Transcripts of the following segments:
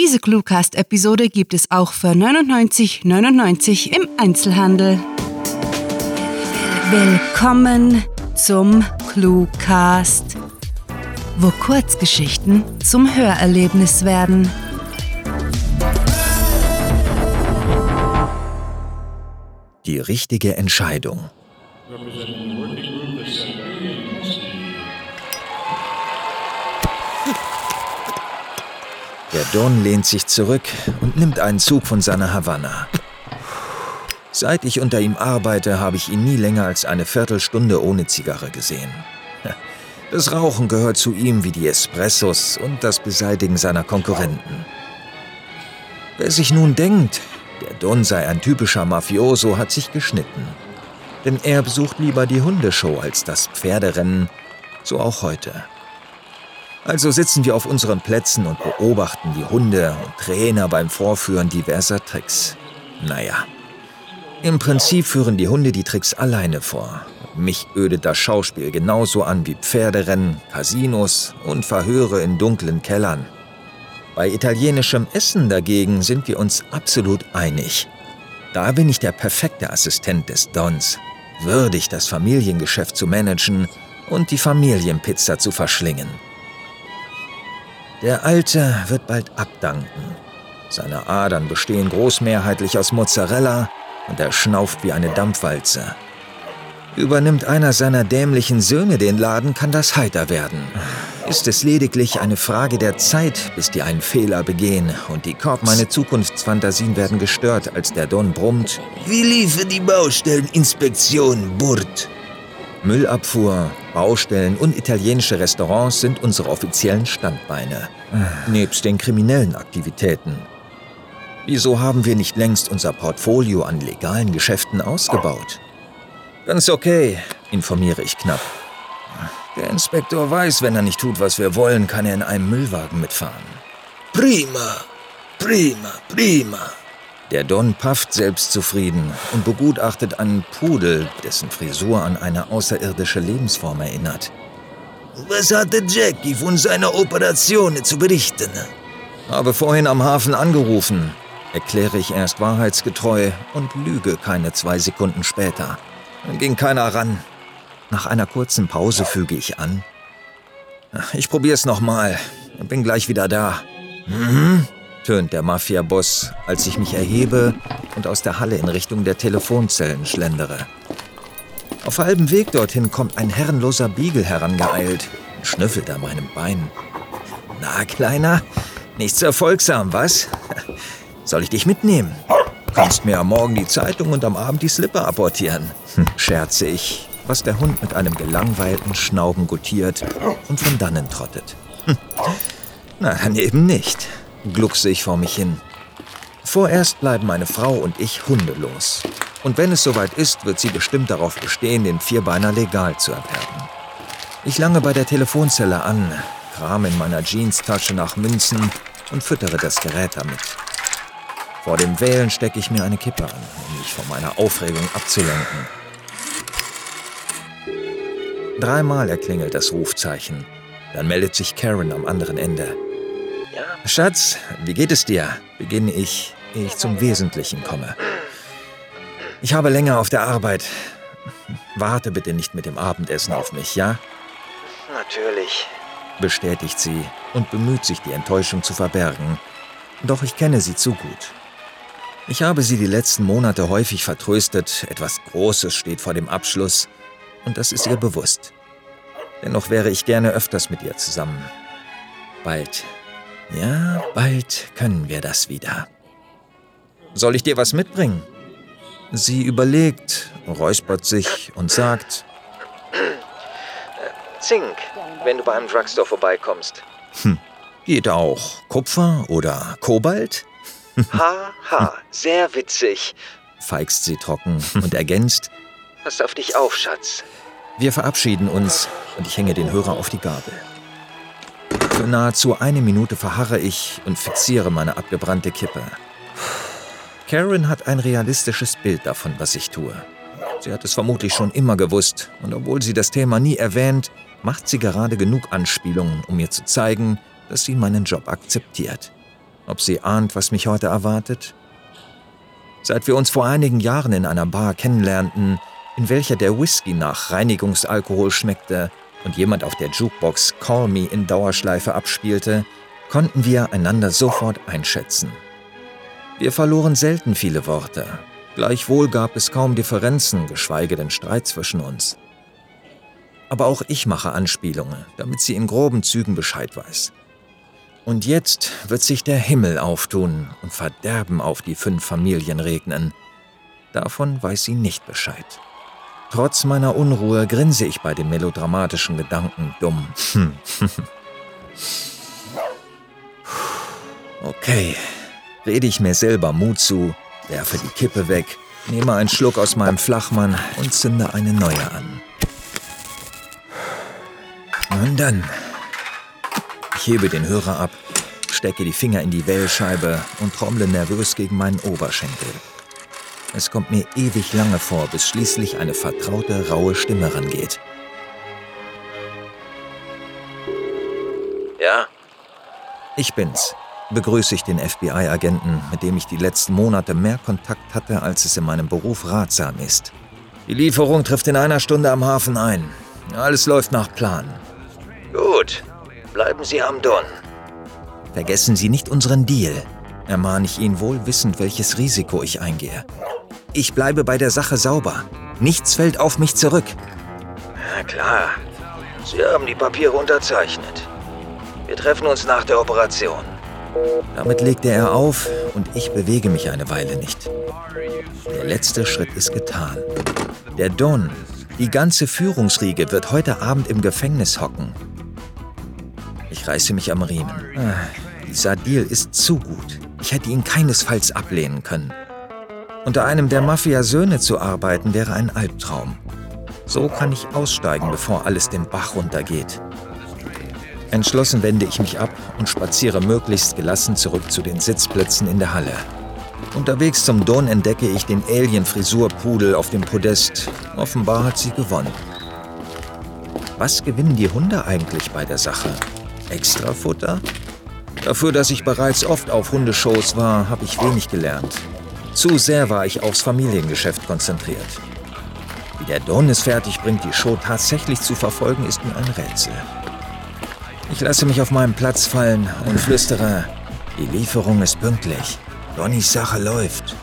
Diese Cluecast-Episode gibt es auch für 99,99 im Einzelhandel. Willkommen zum Cluecast, wo Kurzgeschichten zum Hörerlebnis werden. Die richtige Entscheidung. Der Don lehnt sich zurück und nimmt einen Zug von seiner Havanna. Seit ich unter ihm arbeite, habe ich ihn nie länger als eine Viertelstunde ohne Zigarre gesehen. Das Rauchen gehört zu ihm wie die Espressos und das Beseitigen seiner Konkurrenten. Wer sich nun denkt, der Don sei ein typischer Mafioso, hat sich geschnitten. Denn er besucht lieber die Hundeshow als das Pferderennen, so auch heute. Also sitzen wir auf unseren Plätzen und beobachten die Hunde und Trainer beim Vorführen diverser Tricks. Naja, im Prinzip führen die Hunde die Tricks alleine vor. Mich ödet das Schauspiel genauso an wie Pferderennen, Casinos und Verhöre in dunklen Kellern. Bei italienischem Essen dagegen sind wir uns absolut einig. Da bin ich der perfekte Assistent des Dons, würdig das Familiengeschäft zu managen und die Familienpizza zu verschlingen. Der Alte wird bald abdanken. Seine Adern bestehen großmehrheitlich aus Mozzarella und er schnauft wie eine Dampfwalze. Übernimmt einer seiner dämlichen Söhne den Laden, kann das heiter werden. Ist es lediglich eine Frage der Zeit, bis die einen Fehler begehen und die Korb meine Zukunftsfantasien werden gestört, als der Don brummt. Wie liefe die Baustelleninspektion, Burt? Müllabfuhr, Baustellen und italienische Restaurants sind unsere offiziellen Standbeine. Nebst den kriminellen Aktivitäten. Wieso haben wir nicht längst unser Portfolio an legalen Geschäften ausgebaut? Ganz okay, informiere ich knapp. Der Inspektor weiß, wenn er nicht tut, was wir wollen, kann er in einem Müllwagen mitfahren. Prima, prima, prima. Der Don pafft selbstzufrieden und begutachtet einen Pudel, dessen Frisur an eine außerirdische Lebensform erinnert. Was hatte Jackie von seiner Operation zu berichten? Habe vorhin am Hafen angerufen, erkläre ich erst wahrheitsgetreu und lüge keine zwei Sekunden später. Dann ging keiner ran. Nach einer kurzen Pause füge ich an. Ich probier's nochmal und bin gleich wieder da. Mhm tönt der Mafia-Boss, als ich mich erhebe und aus der Halle in Richtung der Telefonzellen schlendere. Auf halbem Weg dorthin kommt ein herrenloser Beagle herangeeilt und schnüffelt an meinem Bein. Na, Kleiner, nicht so erfolgsam, was? Soll ich dich mitnehmen? Kannst mir am Morgen die Zeitung und am Abend die Slipper apportieren, hm, scherze ich, was der Hund mit einem gelangweilten Schnauben gutiert und von dannen trottet. Hm. Na, dann eben nicht gluckse ich vor mich hin. Vorerst bleiben meine Frau und ich hundelos. Und wenn es soweit ist, wird sie bestimmt darauf bestehen, den Vierbeiner legal zu erwerben. Ich lange bei der Telefonzelle an, krame in meiner Jeanstasche nach Münzen und füttere das Gerät damit. Vor dem Wählen stecke ich mir eine Kippe an, um mich von meiner Aufregung abzulenken. Dreimal erklingelt das Rufzeichen. Dann meldet sich Karen am anderen Ende. Schatz, wie geht es dir? beginne ich, ehe ich zum Wesentlichen komme. Ich habe länger auf der Arbeit. Warte bitte nicht mit dem Abendessen auf mich, ja? Natürlich, bestätigt sie und bemüht sich, die Enttäuschung zu verbergen. Doch ich kenne sie zu gut. Ich habe sie die letzten Monate häufig vertröstet, etwas Großes steht vor dem Abschluss, und das ist ihr bewusst. Dennoch wäre ich gerne öfters mit ihr zusammen. Bald ja, bald können wir das wieder. Soll ich dir was mitbringen? Sie überlegt, räuspert sich und sagt: Zink, wenn du bei einem Drugstore vorbeikommst. Hm, geht auch. Kupfer oder Kobalt? ha, ha, sehr witzig, feixt sie trocken und ergänzt: Pass auf dich auf, Schatz. Wir verabschieden uns und ich hänge den Hörer auf die Gabel. Für nahezu eine Minute verharre ich und fixiere meine abgebrannte Kippe. Karen hat ein realistisches Bild davon, was ich tue. Sie hat es vermutlich schon immer gewusst, und obwohl sie das Thema nie erwähnt, macht sie gerade genug Anspielungen, um mir zu zeigen, dass sie meinen Job akzeptiert. Ob sie ahnt, was mich heute erwartet? Seit wir uns vor einigen Jahren in einer Bar kennenlernten, in welcher der Whisky nach Reinigungsalkohol schmeckte und jemand auf der Jukebox Call Me in Dauerschleife abspielte, konnten wir einander sofort einschätzen. Wir verloren selten viele Worte, gleichwohl gab es kaum Differenzen, geschweige denn Streit zwischen uns. Aber auch ich mache Anspielungen, damit sie in groben Zügen Bescheid weiß. Und jetzt wird sich der Himmel auftun und Verderben auf die fünf Familien regnen. Davon weiß sie nicht Bescheid. Trotz meiner Unruhe grinse ich bei den melodramatischen Gedanken dumm. okay, rede ich mir selber Mut zu, werfe die Kippe weg, nehme einen Schluck aus meinem Flachmann und zünde eine neue an. Nun dann. Ich hebe den Hörer ab, stecke die Finger in die Wählscheibe und trommle nervös gegen meinen Oberschenkel. Es kommt mir ewig lange vor, bis schließlich eine vertraute, raue Stimme rangeht. Ja? Ich bin's. Begrüße ich den FBI-Agenten, mit dem ich die letzten Monate mehr Kontakt hatte, als es in meinem Beruf ratsam ist. Die Lieferung trifft in einer Stunde am Hafen ein. Alles läuft nach Plan. Gut. Bleiben Sie am Don. Vergessen Sie nicht unseren Deal, ermahne ich ihn wohl wissend, welches Risiko ich eingehe. Ich bleibe bei der Sache sauber. Nichts fällt auf mich zurück. Na klar. Sie haben die Papiere unterzeichnet. Wir treffen uns nach der Operation. Damit legte er auf und ich bewege mich eine Weile nicht. Der letzte Schritt ist getan. Der Don, die ganze Führungsriege wird heute Abend im Gefängnis hocken. Ich reiße mich am Riemen. Ah, dieser Deal ist zu gut. Ich hätte ihn keinesfalls ablehnen können. Unter einem der Mafia-Söhne zu arbeiten wäre ein Albtraum. So kann ich aussteigen, bevor alles den Bach runtergeht. Entschlossen wende ich mich ab und spaziere möglichst gelassen zurück zu den Sitzplätzen in der Halle. Unterwegs zum Don entdecke ich den Alien-Frisur-Pudel auf dem Podest. Offenbar hat sie gewonnen. Was gewinnen die Hunde eigentlich bei der Sache? Extrafutter? Dafür, dass ich bereits oft auf Hundeshows war, habe ich wenig gelernt. Zu sehr war ich aufs Familiengeschäft konzentriert. Wie der Don es fertig bringt, die Show tatsächlich zu verfolgen, ist mir ein Rätsel. Ich lasse mich auf meinem Platz fallen und flüstere, die Lieferung ist pünktlich. Donnys Sache läuft.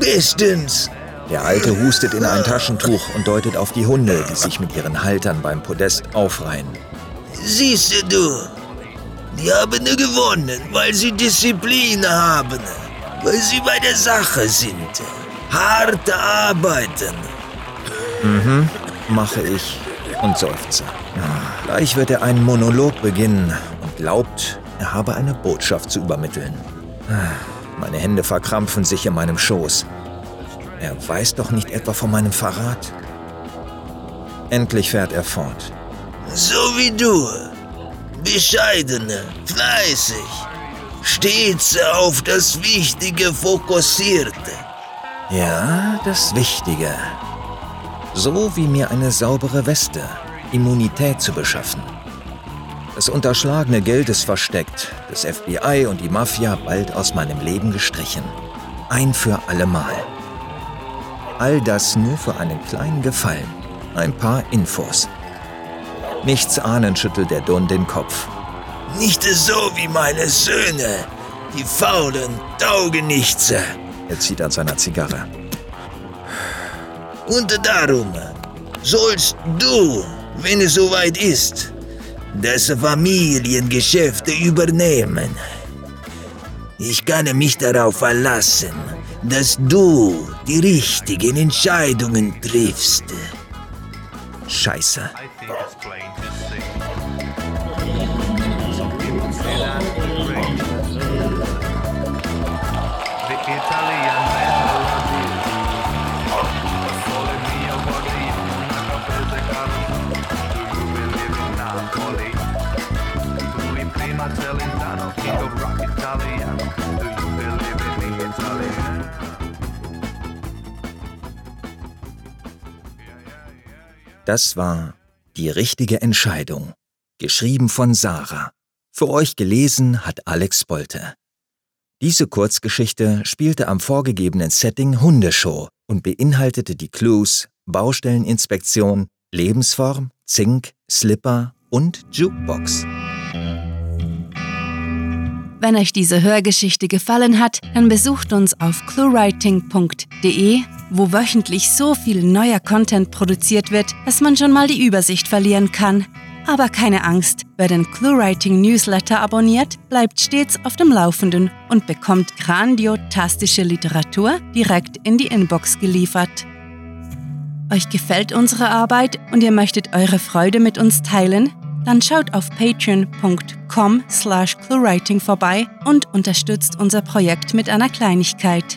Bestens. Der Alte hustet in ein Taschentuch und deutet auf die Hunde, die sich mit ihren Haltern beim Podest aufreihen. Siehst du, die haben gewonnen, weil sie Disziplin haben, weil sie bei der Sache sind. Hart arbeiten. Mhm, mache ich und seufze. Gleich wird er einen Monolog beginnen und glaubt, er habe eine Botschaft zu übermitteln. Meine Hände verkrampfen sich in meinem Schoß. Er weiß doch nicht etwa von meinem Verrat. Endlich fährt er fort. So wie du. Bescheidene, fleißig, stets auf das Wichtige fokussierte. Ja, das Wichtige. So wie mir eine saubere Weste, Immunität zu beschaffen. Das unterschlagene Geld ist versteckt, das FBI und die Mafia bald aus meinem Leben gestrichen. Ein für allemal. All das nur für einen kleinen Gefallen. Ein paar Infos. Nichts ahnend schüttelt der Don den Kopf. Nicht so wie meine Söhne, die faulen Taugenichtse. Er zieht an seiner Zigarre. Und darum sollst du, wenn es soweit ist, das Familiengeschäft übernehmen. Ich kann mich darauf verlassen, dass du die richtigen Entscheidungen triffst. Scheiße. I think it's plain to see. Some people say that. The Italian melody. Calling me a body, not physical. Do you believe in Napoli? Lui prima Celentano, king of rock Italian. Do you believe in the Italian? Das war Die richtige Entscheidung. Geschrieben von Sarah. Für euch gelesen hat Alex Bolte. Diese Kurzgeschichte spielte am vorgegebenen Setting Hundeshow und beinhaltete die Clues Baustelleninspektion, Lebensform, Zink, Slipper und Jukebox. Wenn euch diese Hörgeschichte gefallen hat, dann besucht uns auf cluewriting.de, wo wöchentlich so viel neuer Content produziert wird, dass man schon mal die Übersicht verlieren kann. Aber keine Angst, wer den ClueWriting Newsletter abonniert, bleibt stets auf dem Laufenden und bekommt grandiotastische Literatur direkt in die Inbox geliefert. Euch gefällt unsere Arbeit und ihr möchtet eure Freude mit uns teilen? Dann schaut auf patreon.com slash cluewriting vorbei und unterstützt unser Projekt mit einer Kleinigkeit.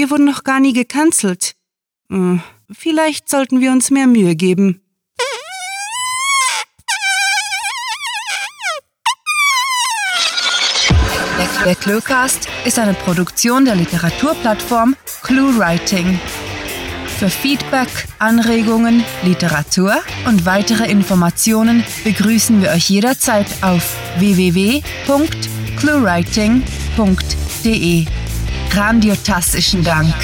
Wir wurden noch gar nie gecancelt. Hm, Vielleicht sollten wir uns mehr Mühe geben. Der Cluecast ist eine Produktion der Literaturplattform ClueWriting. Für Feedback, Anregungen, Literatur und weitere Informationen begrüßen wir euch jederzeit auf www.cluewriting.de. Grandiotastischen Dank.